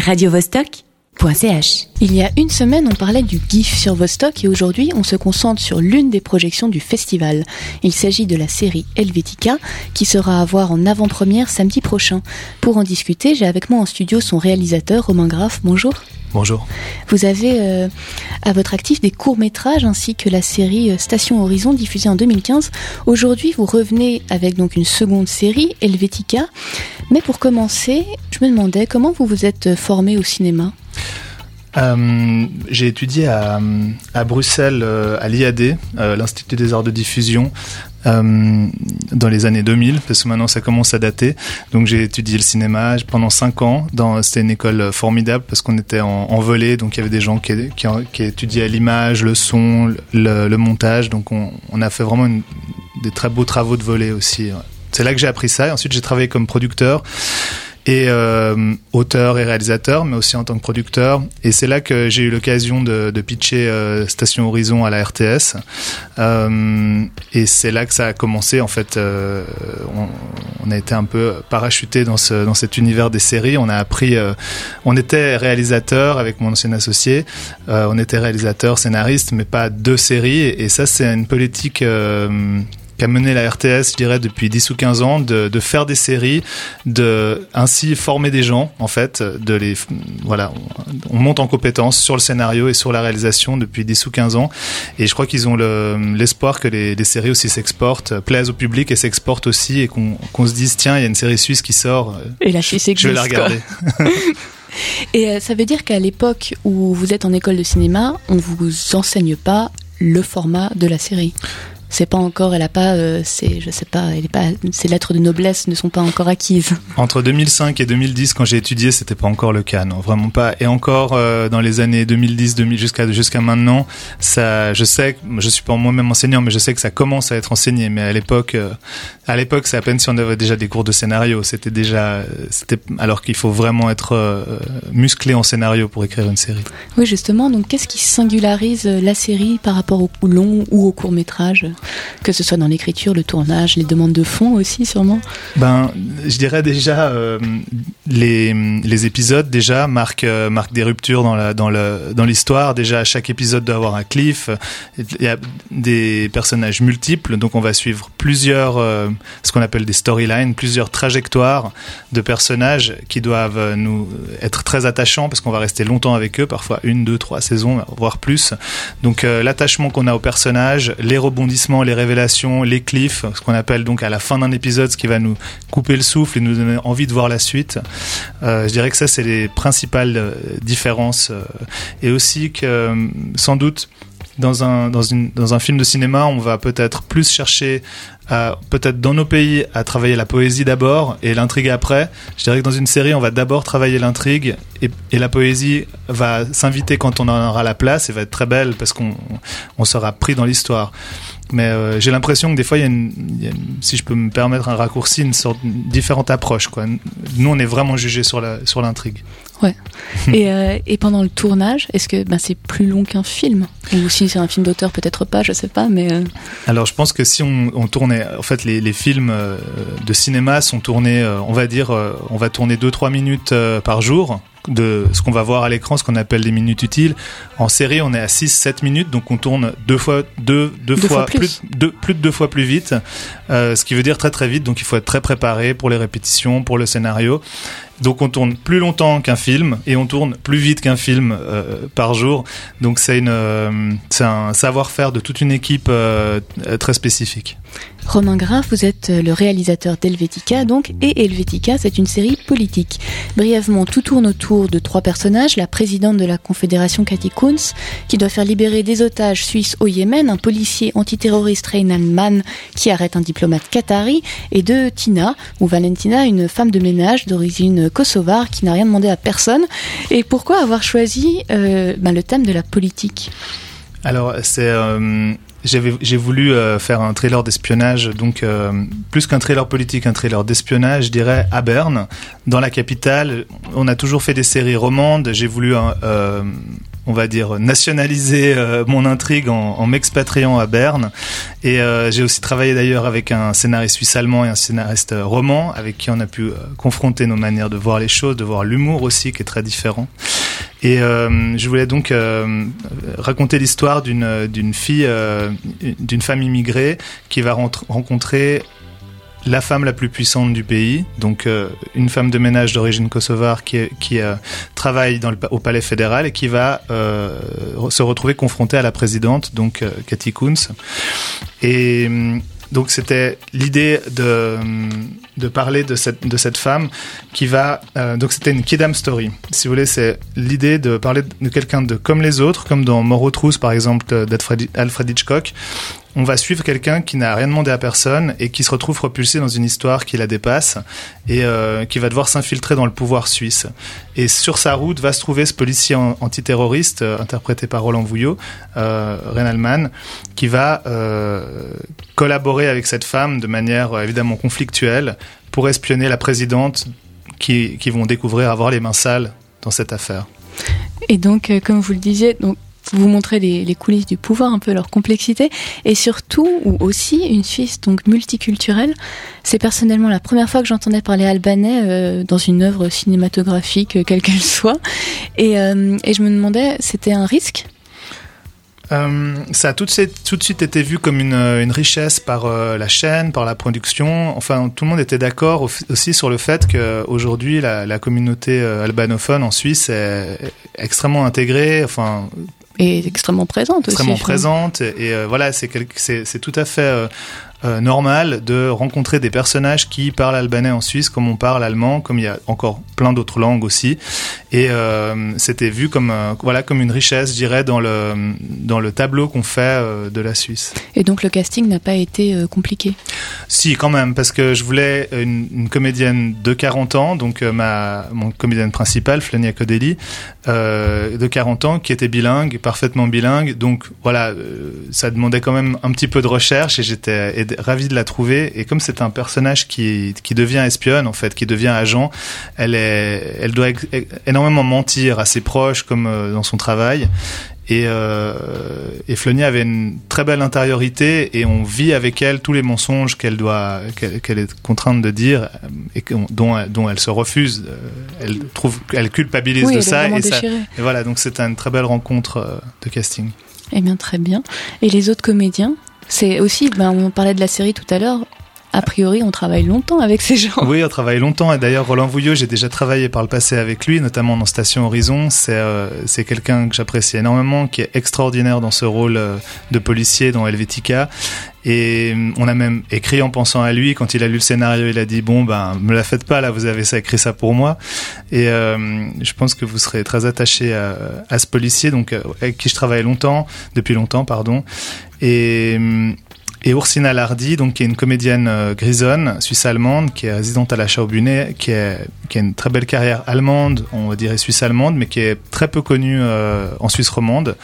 radiovostok.ch. Il y a une semaine, on parlait du GIF sur Vostok et aujourd'hui, on se concentre sur l'une des projections du festival. Il s'agit de la série Helvetica qui sera à voir en avant-première samedi prochain. Pour en discuter, j'ai avec moi en studio son réalisateur Romain Graff. Bonjour. Bonjour. Vous avez euh, à votre actif des courts-métrages ainsi que la série euh, Station Horizon diffusée en 2015. Aujourd'hui, vous revenez avec donc une seconde série, Helvetica. Mais pour commencer, je me demandais comment vous vous êtes formé au cinéma? Euh, j'ai étudié à, à Bruxelles, euh, à l'IAD, euh, l'Institut des Arts de Diffusion, dans les années 2000, parce que maintenant ça commence à dater. Donc j'ai étudié le cinéma pendant 5 ans. C'était une école formidable parce qu'on était en, en volée, donc il y avait des gens qui, qui, étudiaient l'image, le son, le, montage. Donc on, a fait vraiment des très beaux travaux de volet aussi. C'est là que j'ai appris ça. Et ensuite j'ai travaillé comme producteur et euh, auteur et réalisateur, mais aussi en tant que producteur. Et c'est là que j'ai eu l'occasion de, pitcher euh, Station Horizon à la RTS. Euh, et c'est là que ça a commencé. En fait, on, a été un peu parachuté dans, ce, dans cet univers des séries. On a appris. on était réalisateur avec mon ancien associé. On était réalisateur, scénariste, mais pas deux séries. Et, et ça, c'est une politique qu'a mené la RTS, je dirais, depuis 10 ou 15 ans, de, de, faire des séries, de ainsi former des gens, en fait, de les, voilà, on, on monte en compétences sur le scénario et sur la réalisation depuis 10 ou 15 ans. Et je crois qu'ils ont l'espoir le, que les, les, séries aussi s'exportent, plaisent au public et s'exportent aussi et qu'on qu se dise, tiens, il y a une série suisse qui sort. Et la Suisse existe. Je vais la regarder. et euh, ça veut dire qu'à l'époque où vous êtes en école de cinéma, on vous enseigne pas le format de la série? C'est pas encore, elle a pas, euh, c'est, je sais pas, elle est pas, ses lettres de noblesse ne sont pas encore acquises. Entre 2005 et 2010, quand j'ai étudié, c'était pas encore le cas, non, vraiment pas. Et encore euh, dans les années 2010, 2000 jusqu'à jusqu'à maintenant, ça, je sais, je suis pas moi-même enseignant, mais je sais que ça commence à être enseigné. Mais à l'époque, euh, à l'époque, c'est à peine si on avait déjà des cours de scénario. C'était déjà, c'était alors qu'il faut vraiment être euh, musclé en scénario pour écrire une série. Oui, justement. Donc, qu'est-ce qui singularise la série par rapport au long ou au court métrage? Que ce soit dans l'écriture, le tournage, les demandes de fonds aussi sûrement Ben, je dirais déjà euh, les, les épisodes déjà marquent, euh, marquent des ruptures dans la dans le dans l'histoire. Déjà chaque épisode doit avoir un cliff. Il y a des personnages multiples, donc on va suivre plusieurs euh, ce qu'on appelle des storylines, plusieurs trajectoires de personnages qui doivent nous être très attachants parce qu'on va rester longtemps avec eux, parfois une, deux, trois saisons, voire plus. Donc l'attachement qu'on a aux personnages, les rebondissements les révélations, les cliffs, ce qu'on appelle donc à la fin d'un épisode, ce qui va nous couper le souffle et nous donner envie de voir la suite. Euh, je dirais que ça, c'est les principales euh, différences. Euh, et aussi que, sans doute, dans un, dans, une, dans un film de cinéma, on va peut-être plus chercher peut-être dans nos pays, à travailler la poésie d'abord et l'intrigue après. Je dirais que dans une série, on va d'abord travailler l'intrigue et, et, la poésie va s'inviter quand on en aura la place et va être très belle parce qu'on on sera pris dans l'histoire. Mais euh, j'ai l'impression que des fois, il y, a une, il y a une, si je peux me permettre un raccourci, une sorte une différente approche. Quoi. Nous, on est vraiment jugé sur la sur l'intrigue. Ouais. et, euh, et pendant le tournage, est-ce que ben, c'est plus long qu'un film? Ou si c'est un film d'auteur, peut-être pas, je sais pas. Mais euh... alors, je pense que si on, on tournait, en fait, les, les films de cinéma sont tournés, on va dire, on va tourner 2-3 minutes par jour de ce qu'on va voir à l'écran, ce qu'on appelle des minutes utiles. En série, on est à 6-7 minutes, donc on tourne deux fois, deux, deux, deux fois, fois, plus. plus, deux, plus de deux fois plus vite, euh, ce qui veut dire très très vite. Donc il faut être très préparé pour les répétitions, pour le scénario. Donc on tourne plus longtemps qu'un film et on tourne plus vite qu'un film euh, par jour. Donc c'est euh, un savoir-faire de toute une équipe euh, très spécifique. Romain Graff, vous êtes le réalisateur d'Helvetica, donc, et Helvetica, c'est une série politique. Brièvement, tout tourne autour de trois personnages, la présidente de la Confédération Cathy Kunz, qui doit faire libérer des otages suisses au Yémen, un policier antiterroriste Reynan Mann, qui arrête un diplomate qatari, et de Tina, ou Valentina, une femme de ménage d'origine kosovare, qui n'a rien demandé à personne. Et pourquoi avoir choisi euh, ben, le thème de la politique? Alors, c'est... Euh j'ai voulu euh, faire un thriller d'espionnage, donc plus qu'un thriller politique, un thriller d'espionnage, je dirais à Berne, dans la capitale. On a toujours fait des séries romandes. J'ai voulu on va dire, nationaliser mon intrigue en, m'expatriant à Berne. Et j'ai aussi travaillé d'ailleurs avec un scénariste suisse-allemand et un scénariste roman, avec qui on a pu confronter nos manières de voir les choses, de voir l'humour aussi, qui est très différent. Et euh, je voulais donc euh, raconter l'histoire d'une fille, euh, d'une femme immigrée qui va rencontrer la femme la plus puissante du pays, donc une femme de ménage d'origine kosovare qui, qui travaille au palais fédéral et qui va se retrouver confrontée à la présidente, donc Cathy Koons. Et donc c'était l'idée de, de parler de cette, de cette femme qui va... Euh, donc c'était une Kidam Story. Si vous voulez, c'est l'idée de parler de quelqu'un de comme les autres, comme dans Moreau Trousse par exemple d'Alfred Hitchcock, on va suivre quelqu'un qui n'a rien demandé à personne et qui se retrouve propulsé dans une histoire qui la dépasse et euh, qui va devoir s'infiltrer dans le pouvoir suisse. Et sur sa route va se trouver ce policier antiterroriste euh, interprété par Roland Vouillot, euh, Renalman, qui va euh, collaborer avec cette femme de manière évidemment conflictuelle pour espionner la présidente qui, qui vont découvrir avoir les mains sales dans cette affaire. Et donc, comme vous le disiez, donc vous montrer les, coulisses du pouvoir, un peu leur complexité, et surtout, ou aussi, une Suisse donc multiculturelle. C'est personnellement la première fois que j'entendais parler albanais euh, dans une œuvre cinématographique, euh, quelle qu'elle soit, et, euh, et je me demandais, c'était un risque? Ça a tout de, suite, été vu comme une, richesse par la chaîne, par la production. Enfin, tout le monde était d'accord aussi sur le fait qu'aujourd'hui, la, la communauté albanophone en Suisse est extrêmement intégrée. Enfin, et extrêmement présente extrêmement présente et, et euh, voilà c'est c'est tout à fait euh, euh, normal de rencontrer des personnages qui parlent albanais en Suisse comme on parle allemand, comme il y a encore plein d'autres langues aussi. Et euh, c'était vu comme euh, voilà comme une richesse, je dirais, dans le dans le tableau qu'on fait euh, de la Suisse. Et donc le casting n'a pas été compliqué? Si, quand même, parce que je voulais une, comédienne de 40 ans, donc ma mon comédienne principale, Flania Codeli, de 40 ans, qui était bilingue, parfaitement bilingue. Donc voilà, ça demandait quand même un petit peu de recherche et j'étais ravi de la trouver. Et comme c'est un personnage qui, qui devient espionne, en fait, qui devient agent, elle, est, elle doit énormément mentir à ses proches comme euh, dans son travail. Et, euh, et avait une très belle intériorité et on vit avec elle tous les mensonges qu'elle doit, qu'elle est contrainte de dire et dont, dont elle se refuse. Euh, elle trouve, elle culpabilise oui, de elle ça et, ça. Et voilà, donc c'est une très belle rencontre euh, de casting. Eh bien, très bien. Et les autres comédiens c'est aussi, ben, on parlait de la série tout à l'heure, a priori, on travaille longtemps avec ces gens. Oui, on travaille longtemps. Et d'ailleurs, Roland Vouillot, j'ai déjà travaillé par le passé avec lui, notamment dans Station Horizon. C'est euh, quelqu'un que j'apprécie énormément, qui est extraordinaire dans ce rôle euh, de policier dans Helvetica. Et euh, on a même écrit en pensant à lui. Quand il a lu le scénario, il a dit bon ben me la faites pas là, vous avez écrit ça pour moi. Et je pense que vous serez très attaché à, à ce policier, donc avec qui je travaille longtemps, depuis longtemps, pardon. Et et Ursina Lardy, donc qui est une comédienne euh, grisonne, suisse-allemande, qui est résidente à la Schaubühne, qui, qui a une très belle carrière allemande, on dirait suisse-allemande, mais qui est très peu connue euh, en Suisse romande,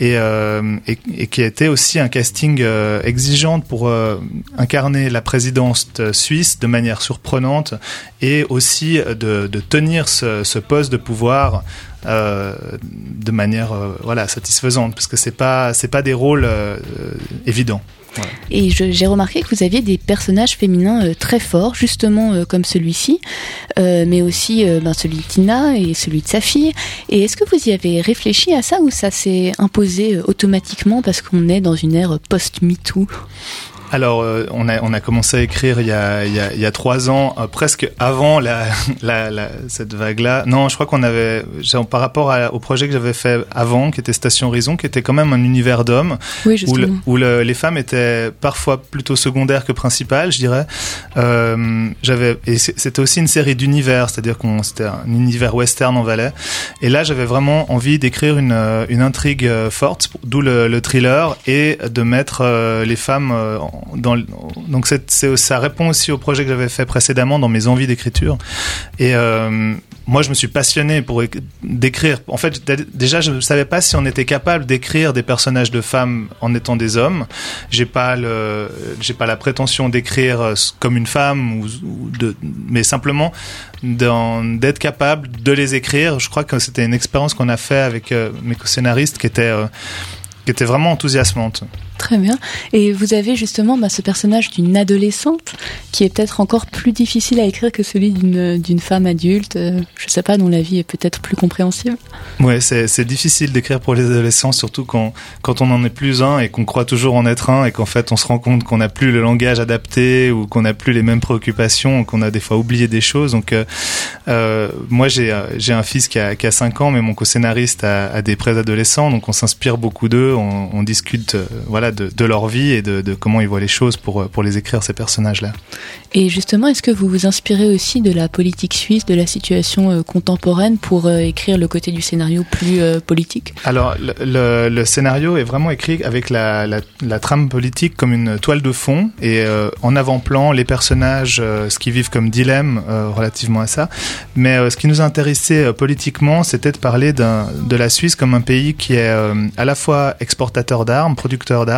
et, euh, et, qui a été aussi un casting euh, exigeante pour euh, incarner la présidence suisse de manière surprenante, et aussi de, tenir ce, poste de pouvoir de manière voilà satisfaisante parce que c'est pas c'est pas des rôles évidents. Et j'ai remarqué que vous aviez des personnages féminins très forts, justement comme celui-ci, mais aussi ben, celui de Tina et celui de sa fille. Et est-ce que vous y avez réfléchi à ça ou ça s'est imposé automatiquement parce qu'on est dans une ère post-MeToo alors, euh, on, a, on a commencé à écrire il y a, il y a, il y a trois ans, euh, presque avant la, la, la, cette vague-là. Non, je crois qu'on avait, par rapport à, au projet que j'avais fait avant, qui était Station Horizon, qui était quand même un univers d'hommes, oui, où, le, où le, les femmes étaient parfois plutôt secondaires que principales, je dirais. Euh, j'avais, et c'était aussi une série d'univers, c'est-à-dire qu'on c'était un univers western en Valais. Et là, j'avais vraiment envie d'écrire une, une intrigue forte, d'où le, le thriller, et de mettre les femmes en donc ça répond aussi au projet que j'avais fait précédemment dans mes envies d'écriture. Et euh, moi, je me suis passionné pour d'écrire. En fait, déjà, je ne savais pas si on était capable d'écrire des personnages de femmes en étant des hommes. J'ai pas j'ai pas la prétention d'écrire euh, comme une femme mais simplement d'être capable de les écrire. Je crois que c'était une expérience qu'on a fait avec euh, mes co-scénaristes qui était qui était vraiment enthousiasmante. Très bien. Et vous avez justement bah, ce personnage d'une adolescente qui est peut-être encore plus difficile à écrire que celui d'une, femme adulte, euh, je sais pas, dont la vie est peut-être plus compréhensible. Ouais, c'est, difficile d'écrire pour les adolescents, surtout quand, quand on en est plus un et qu'on croit toujours en être un et qu'en fait on se rend compte qu'on n'a plus le langage adapté ou qu'on n'a plus les mêmes préoccupations, qu'on a des fois oublié des choses. Donc euh, euh, moi j'ai, un fils qui a, qui a 5 ans, mais mon co-scénariste a, a des préadolescents, donc on s'inspire beaucoup d'eux, on, on discute euh, voilà de, leur vie et de, comment ils voient les choses pour, pour les écrire, ces personnages-là. Et justement, est-ce que vous vous inspirez aussi de la politique suisse, de la situation euh, contemporaine pour euh, écrire le côté du scénario plus euh, politique? Alors, le, scénario est vraiment écrit avec la, la, trame politique comme une toile de fond et en avant-plan, les personnages, ce qu'ils vivent comme dilemme relativement à ça. Mais ce qui nous intéressait politiquement, c'était de parler de la Suisse comme un pays qui est à la fois exportateur d'armes, producteur d'armes,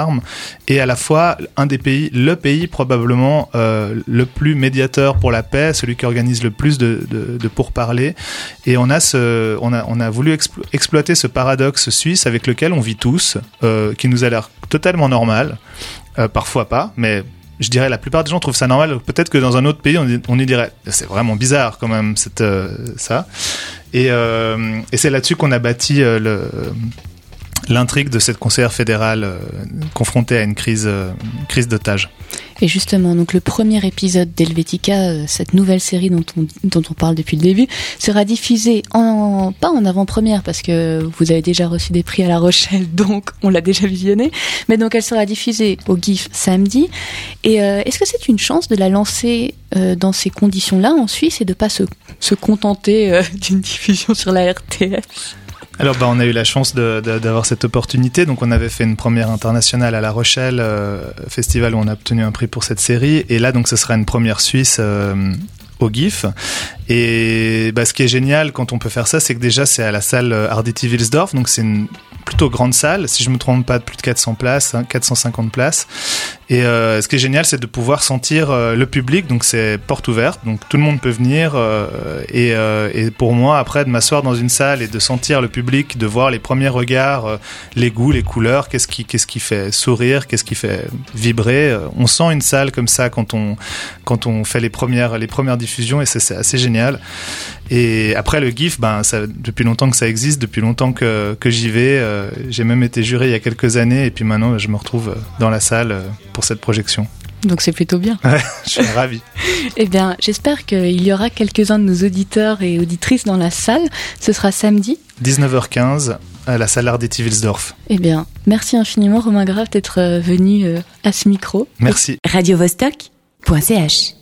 et à la fois un des pays, le pays probablement euh, le plus médiateur pour la paix, celui qui organise le plus de, pourparlers. Et on a, on a, on a voulu exploiter ce paradoxe suisse avec lequel on vit tous, euh, qui nous a l'air totalement normal, euh, parfois pas, mais je dirais la plupart des gens trouvent ça normal. Peut-être que dans un autre pays, on, y dirait c'est vraiment bizarre quand même cette, ça. Et, c'est là-dessus qu'on a bâti le l'intrigue de cette conseillère fédérale euh, confrontée à une crise, euh, crise d'otage. Et justement, donc le premier épisode d'Helvetica, euh, cette nouvelle série dont on, dont on parle depuis le début, sera diffusé en, pas en avant-première parce que vous avez déjà reçu des prix à La Rochelle, donc on l'a déjà visionné, mais donc elle sera diffusée au GIF samedi. Et est-ce que c'est une chance de la lancer dans ces conditions-là en Suisse et de pas se, se contenter d'une diffusion sur la RTF alors, bah, on a eu la chance d'avoir cette opportunité. Donc, on avait fait une première internationale à La Rochelle, euh, festival où on a obtenu un prix pour cette série. Et là, donc, ce sera une première suisse euh, au GIF. Et bah, ce qui est génial quand on peut faire ça, c'est que déjà, c'est à la salle Arditi Wilsdorf. Donc, c'est une plutôt grande salle, si je me trompe pas, de plus de 400 places, 450 hein, places. Et euh, ce qui est génial, c'est de pouvoir sentir euh, le public. Donc c'est porte ouverte, donc tout le monde peut venir. Euh, et, euh, et, pour moi, après, de m'asseoir dans une salle et de sentir le public, de voir les premiers regards, euh, les goûts, les couleurs, qu'est-ce qui, qu'est-ce qui fait sourire, qu'est-ce qui fait vibrer. on sent une salle comme ça quand on quand on fait les premières les premières diffusions et c'est assez génial. Et après le GIF, ben ça, depuis longtemps que ça existe, depuis longtemps que que j'y vais. Euh, j'ai même été juré il y a quelques années et puis maintenant je me retrouve dans la salle euh, pour cette projection. Donc c'est plutôt bien. je suis ravi. eh bien, j'espère qu'il y aura quelques-uns de nos auditeurs et auditrices dans la salle. Ce sera samedi. 19h15 à la salle Arditi Wilsdorf. Eh bien, merci infiniment Romain Grave d'être euh, venu à ce micro. Merci. Radio Vostok.ch